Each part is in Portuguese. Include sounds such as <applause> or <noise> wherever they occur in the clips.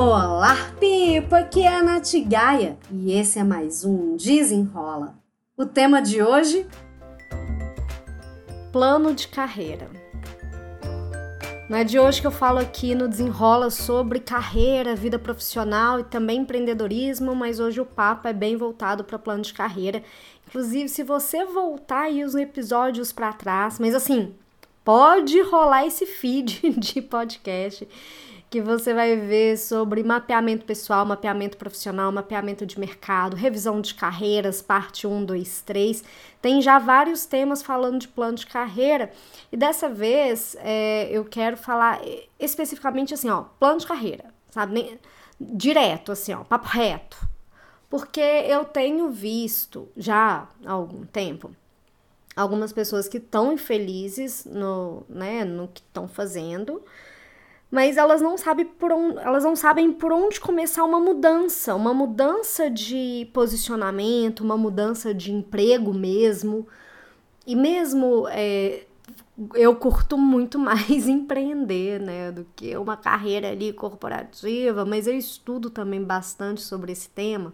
Olá, Pipa! Aqui é a Nath Gaia e esse é mais um Desenrola. O tema de hoje: Plano de carreira. Não é de hoje que eu falo aqui no Desenrola sobre carreira, vida profissional e também empreendedorismo, mas hoje o papo é bem voltado para plano de carreira. Inclusive, se você voltar aí os episódios para trás, mas assim, pode rolar esse feed <laughs> de podcast que você vai ver sobre mapeamento pessoal, mapeamento profissional, mapeamento de mercado, revisão de carreiras, parte 1, 2, 3. Tem já vários temas falando de plano de carreira. E dessa vez é, eu quero falar especificamente assim, ó, plano de carreira, sabe? Nem, direto, assim, ó, papo reto. Porque eu tenho visto já há algum tempo algumas pessoas que estão infelizes no, né, no que estão fazendo, mas elas não sabem por onde, elas não sabem por onde começar uma mudança, uma mudança de posicionamento, uma mudança de emprego mesmo. E mesmo é, eu curto muito <laughs> mais empreender, né, do que uma carreira ali corporativa, mas eu estudo também bastante sobre esse tema.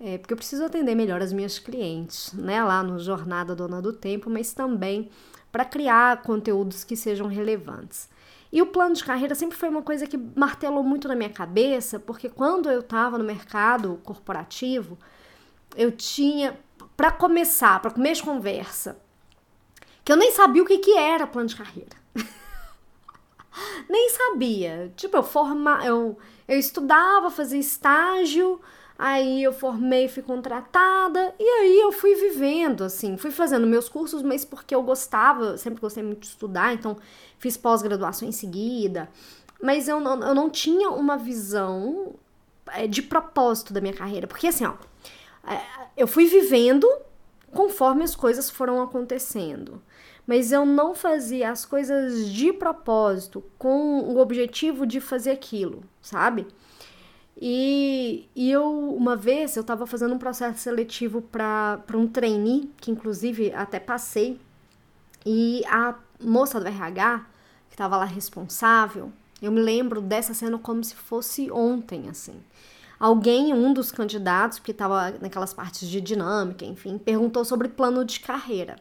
É, porque eu preciso atender melhor as minhas clientes, né, lá no Jornada Dona do Tempo, mas também para criar conteúdos que sejam relevantes. E o plano de carreira sempre foi uma coisa que martelou muito na minha cabeça, porque quando eu estava no mercado corporativo, eu tinha, para começar, para começo de conversa, que eu nem sabia o que, que era plano de carreira. <laughs> nem sabia. Tipo, eu forma, eu, eu estudava, fazia estágio, Aí eu formei, fui contratada e aí eu fui vivendo, assim, fui fazendo meus cursos, mas porque eu gostava, sempre gostei muito de estudar, então fiz pós-graduação em seguida. Mas eu não, eu não tinha uma visão é, de propósito da minha carreira, porque assim, ó, é, eu fui vivendo conforme as coisas foram acontecendo. Mas eu não fazia as coisas de propósito com o objetivo de fazer aquilo, sabe? E, e eu, uma vez, eu estava fazendo um processo seletivo para um trainee, que inclusive até passei, e a moça do RH, que estava lá responsável, eu me lembro dessa cena como se fosse ontem, assim. Alguém, um dos candidatos, que estava naquelas partes de dinâmica, enfim, perguntou sobre plano de carreira.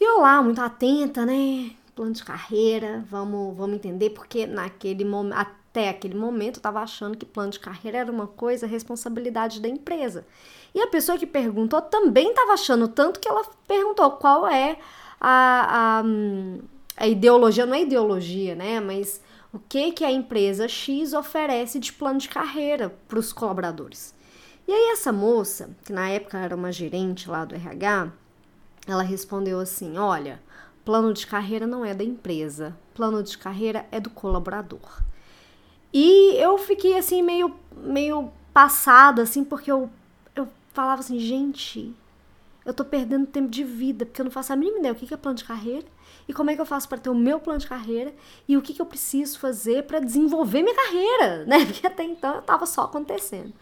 E eu lá, muito atenta, né? Plano de carreira, vamos, vamos entender, porque naquele momento, até aquele momento estava achando que plano de carreira era uma coisa, responsabilidade da empresa. E a pessoa que perguntou também estava achando tanto que ela perguntou qual é a, a, a ideologia, não é ideologia, né? Mas o que, que a empresa X oferece de plano de carreira para os colaboradores. E aí essa moça, que na época era uma gerente lá do RH, ela respondeu assim: olha, plano de carreira não é da empresa, plano de carreira é do colaborador. E eu fiquei assim meio meio passada assim, porque eu eu falava assim, gente, eu tô perdendo tempo de vida, porque eu não faço a mínima ideia o que é plano de carreira e como é que eu faço para ter o meu plano de carreira e o que, que eu preciso fazer para desenvolver minha carreira, <laughs> né? Porque até então eu tava só acontecendo.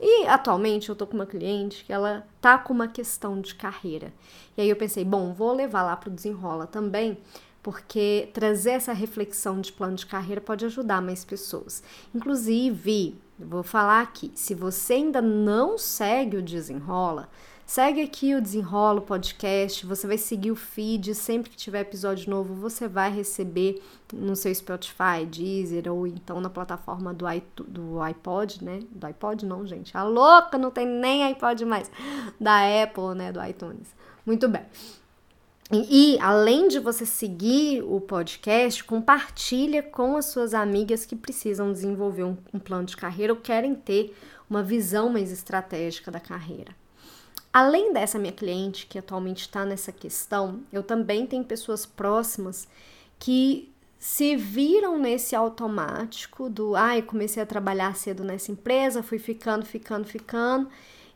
E atualmente eu tô com uma cliente que ela tá com uma questão de carreira. E aí eu pensei, bom, vou levar lá pro desenrola também, porque trazer essa reflexão de plano de carreira pode ajudar mais pessoas. Inclusive, vou falar aqui, se você ainda não segue o Desenrola, segue aqui o Desenrola Podcast, você vai seguir o feed, sempre que tiver episódio novo, você vai receber no seu Spotify, Deezer ou então na plataforma do, do iPod, né? Do iPod não, gente. A louca, não tem nem iPod mais. Da Apple, né, do iTunes. Muito bem. E, além de você seguir o podcast, compartilha com as suas amigas que precisam desenvolver um, um plano de carreira ou querem ter uma visão mais estratégica da carreira. Além dessa minha cliente que atualmente está nessa questão, eu também tenho pessoas próximas que se viram nesse automático do ai, comecei a trabalhar cedo nessa empresa, fui ficando, ficando, ficando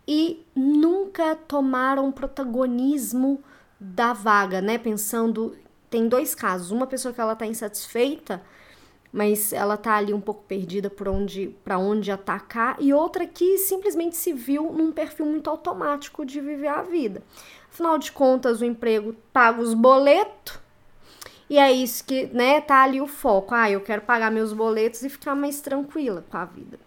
e nunca tomaram protagonismo da vaga, né? Pensando, tem dois casos, uma pessoa que ela tá insatisfeita, mas ela tá ali um pouco perdida por onde para onde atacar e outra que simplesmente se viu num perfil muito automático de viver a vida. Afinal de contas, o emprego paga os boletos E é isso que, né, tá ali o foco. Ah, eu quero pagar meus boletos e ficar mais tranquila com a vida.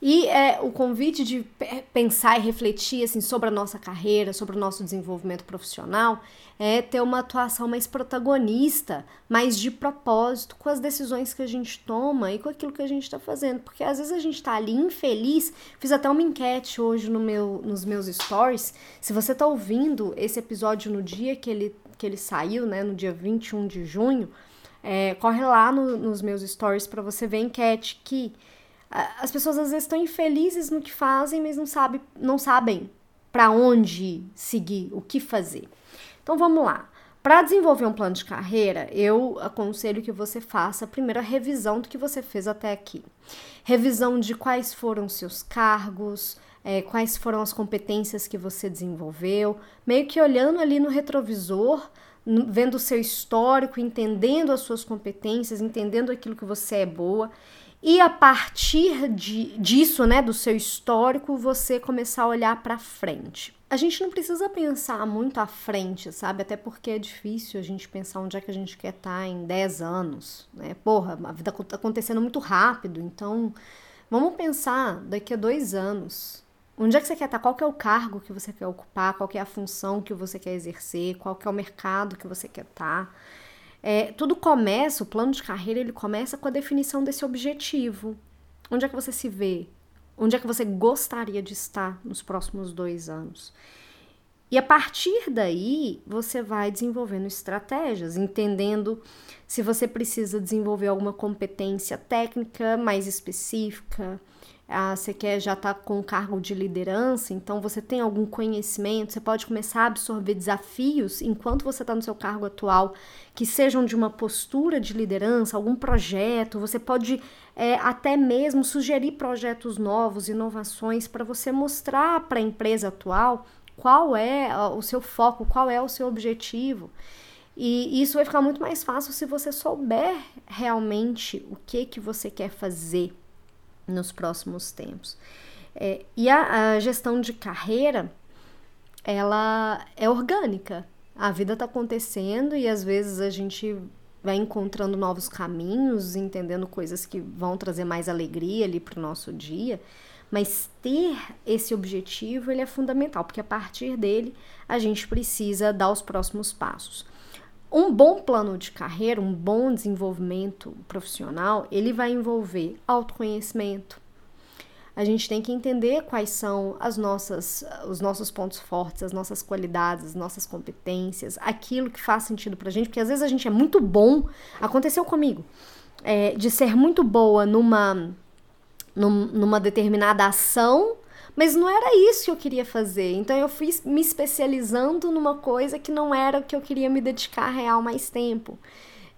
E é, o convite de pensar e refletir assim, sobre a nossa carreira, sobre o nosso desenvolvimento profissional, é ter uma atuação mais protagonista, mais de propósito com as decisões que a gente toma e com aquilo que a gente está fazendo. Porque às vezes a gente está ali infeliz. Fiz até uma enquete hoje no meu, nos meus stories. Se você está ouvindo esse episódio no dia que ele, que ele saiu, né, no dia 21 de junho, é, corre lá no, nos meus stories para você ver a enquete que as pessoas às vezes estão infelizes no que fazem, mas não, sabe, não sabem para onde seguir, o que fazer. Então vamos lá. Para desenvolver um plano de carreira, eu aconselho que você faça a primeira revisão do que você fez até aqui. Revisão de quais foram seus cargos, é, quais foram as competências que você desenvolveu, meio que olhando ali no retrovisor, vendo o seu histórico, entendendo as suas competências, entendendo aquilo que você é boa e a partir de, disso, né, do seu histórico, você começar a olhar para frente. A gente não precisa pensar muito à frente, sabe? Até porque é difícil a gente pensar onde é que a gente quer estar tá em 10 anos, né? Porra, a vida tá acontecendo muito rápido, então vamos pensar daqui a dois anos. Onde é que você quer estar? Tá? Qual que é o cargo que você quer ocupar? Qual que é a função que você quer exercer? Qual que é o mercado que você quer estar? É, tudo começa, o plano de carreira, ele começa com a definição desse objetivo. Onde é que você se vê? Onde é que você gostaria de estar nos próximos dois anos? E a partir daí, você vai desenvolvendo estratégias, entendendo se você precisa desenvolver alguma competência técnica mais específica, ah, você quer já estar tá com cargo de liderança, então você tem algum conhecimento, você pode começar a absorver desafios enquanto você está no seu cargo atual, que sejam de uma postura de liderança, algum projeto, você pode é, até mesmo sugerir projetos novos, inovações, para você mostrar para a empresa atual qual é o seu foco, qual é o seu objetivo. E isso vai ficar muito mais fácil se você souber realmente o que que você quer fazer nos próximos tempos. É, e a, a, gestão de carreira, ela é orgânica. A vida está acontecendo e às vezes a gente vai encontrando novos caminhos, entendendo coisas que vão trazer mais alegria ali para o nosso dia. Mas ter esse objetivo ele é fundamental, porque a partir dele a gente precisa dar os próximos passos. Um bom plano de carreira, um bom desenvolvimento profissional, ele vai envolver autoconhecimento. A gente tem que entender quais são as nossas, os nossos pontos fortes, as nossas qualidades, as nossas competências, aquilo que faz sentido pra gente, porque às vezes a gente é muito bom. Aconteceu comigo, é, de ser muito boa numa, numa determinada ação mas não era isso que eu queria fazer. Então eu fui me especializando numa coisa que não era o que eu queria me dedicar real mais tempo.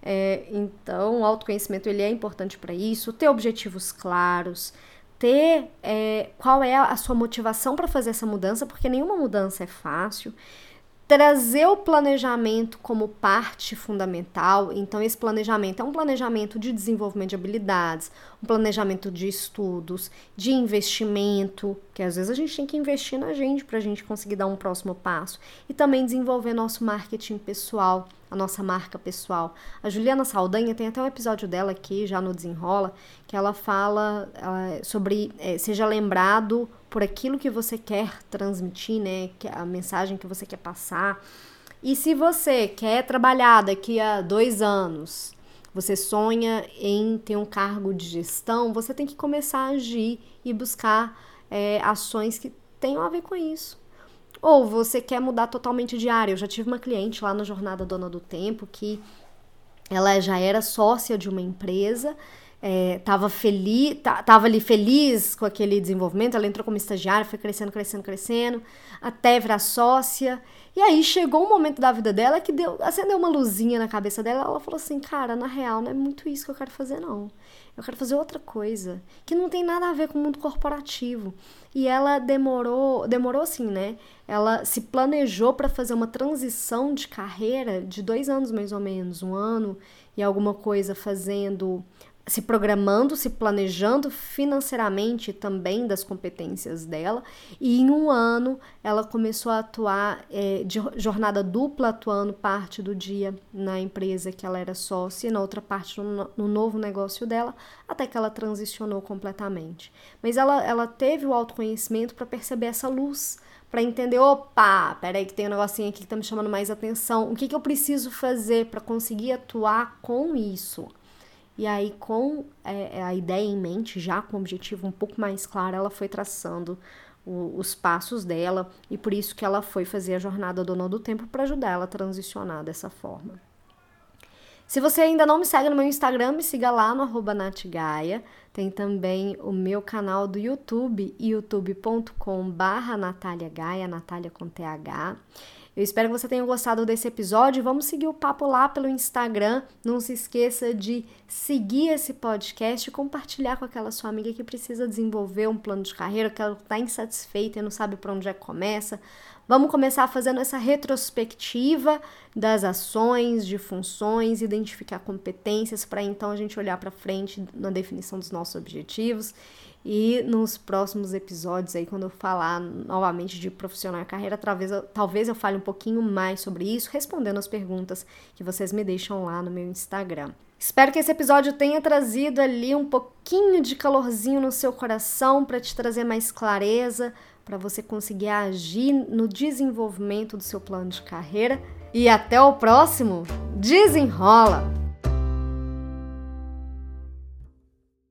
É, então, o autoconhecimento ele é importante para isso, ter objetivos claros, ter é, qual é a sua motivação para fazer essa mudança, porque nenhuma mudança é fácil trazer o planejamento como parte fundamental. Então, esse planejamento é um planejamento de desenvolvimento de habilidades, um planejamento de estudos, de investimento, que às vezes a gente tem que investir na gente para a gente conseguir dar um próximo passo, e também desenvolver nosso marketing pessoal, a nossa marca pessoal. A Juliana Saldanha tem até um episódio dela aqui, já no Desenrola, que ela fala sobre é, seja lembrado por aquilo que você quer transmitir, né? A mensagem que você quer passar. E se você quer trabalhar daqui a dois anos, você sonha em ter um cargo de gestão, você tem que começar a agir e buscar é, ações que tenham a ver com isso. Ou você quer mudar totalmente de área. Eu já tive uma cliente lá na Jornada Dona do Tempo que ela já era sócia de uma empresa é, tava feliz, tava ali feliz com aquele desenvolvimento, ela entrou como estagiária, foi crescendo, crescendo, crescendo, até virar sócia. E aí chegou um momento da vida dela que deu, acendeu uma luzinha na cabeça dela, ela falou assim: "Cara, na real, não é muito isso que eu quero fazer não. Eu quero fazer outra coisa, que não tem nada a ver com o mundo corporativo". E ela demorou, demorou assim, né? Ela se planejou para fazer uma transição de carreira de dois anos mais ou menos, um ano e alguma coisa fazendo se programando, se planejando financeiramente também das competências dela, e em um ano ela começou a atuar é, de jornada dupla, atuando parte do dia na empresa que ela era sócia e na outra parte no, no novo negócio dela, até que ela transicionou completamente. Mas ela, ela teve o autoconhecimento para perceber essa luz para entender, opa, peraí que tem um negocinho aqui que tá me chamando mais atenção. O que, que eu preciso fazer para conseguir atuar com isso? E aí, com é, a ideia em mente, já com o objetivo um pouco mais claro, ela foi traçando o, os passos dela e por isso que ela foi fazer a jornada Dona do Tempo para ajudar ela a transicionar dessa forma. Se você ainda não me segue no meu Instagram, me siga lá no arroba natgaia. Tem também o meu canal do YouTube, youtube.com barra Natália Gaia, Natália com TH. Eu espero que você tenha gostado desse episódio. Vamos seguir o papo lá pelo Instagram. Não se esqueça de seguir esse podcast e compartilhar com aquela sua amiga que precisa desenvolver um plano de carreira, que ela está insatisfeita e não sabe para onde é que começa. Vamos começar fazendo essa retrospectiva das ações, de funções, identificar competências para então a gente olhar para frente na definição dos nossos objetivos e nos próximos episódios aí, quando eu falar novamente de profissional carreira, talvez eu, talvez eu fale um pouquinho mais sobre isso, respondendo as perguntas que vocês me deixam lá no meu Instagram. Espero que esse episódio tenha trazido ali um pouquinho de calorzinho no seu coração para te trazer mais clareza, para você conseguir agir no desenvolvimento do seu plano de carreira. E até o próximo! Desenrola!